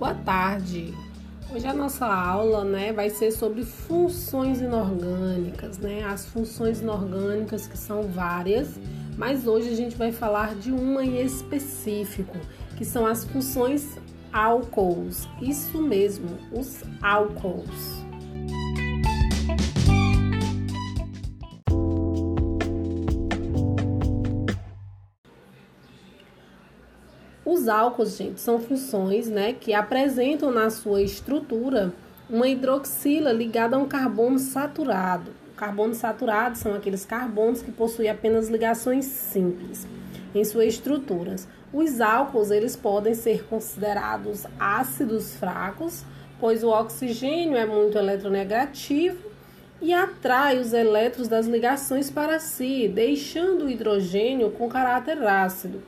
Boa tarde. Hoje a nossa aula, né, vai ser sobre funções inorgânicas, né? As funções inorgânicas que são várias, mas hoje a gente vai falar de uma em específico, que são as funções álcools. Isso mesmo, os álcools. Os álcools, gente, são funções né, que apresentam na sua estrutura uma hidroxila ligada a um carbono saturado. Carbono saturado são aqueles carbonos que possuem apenas ligações simples em suas estruturas. Os álcools eles podem ser considerados ácidos fracos, pois o oxigênio é muito eletronegativo e atrai os elétrons das ligações para si, deixando o hidrogênio com caráter ácido.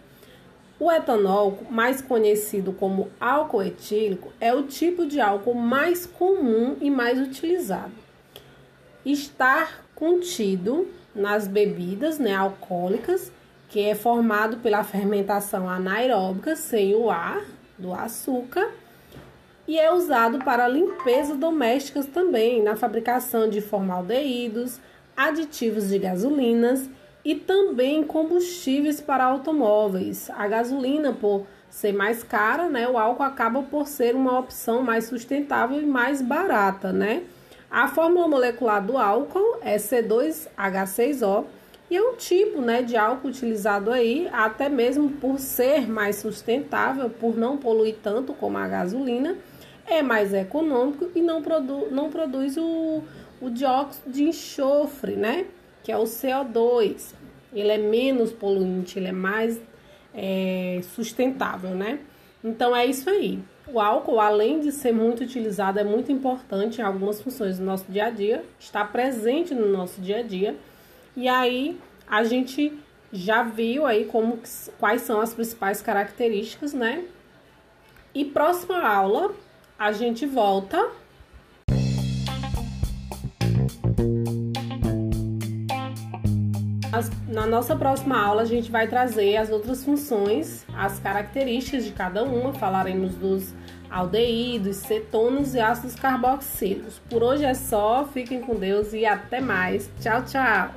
O etanol, mais conhecido como álcool etílico, é o tipo de álcool mais comum e mais utilizado. Estar contido nas bebidas né, alcoólicas, que é formado pela fermentação anaeróbica sem o ar do açúcar, e é usado para limpeza domésticas também, na fabricação de formaldeídos, aditivos de gasolinas e também combustíveis para automóveis. A gasolina, por ser mais cara, né, o álcool acaba por ser uma opção mais sustentável e mais barata, né? A fórmula molecular do álcool é C2H6O e é um tipo, né, de álcool utilizado aí, até mesmo por ser mais sustentável, por não poluir tanto como a gasolina, é mais econômico e não, produ não produz o, o dióxido de enxofre, né? Que é o CO2. Ele é menos poluente, ele é mais é, sustentável, né? Então é isso aí. O álcool, além de ser muito utilizado, é muito importante em algumas funções do nosso dia a dia, está presente no nosso dia a dia. E aí a gente já viu aí como quais são as principais características, né? E próxima aula a gente volta na nossa próxima aula, a gente vai trazer as outras funções, as características de cada uma. Falaremos dos aldeídos, cetonos e ácidos carboxílicos. Por hoje é só, fiquem com Deus e até mais. Tchau, tchau!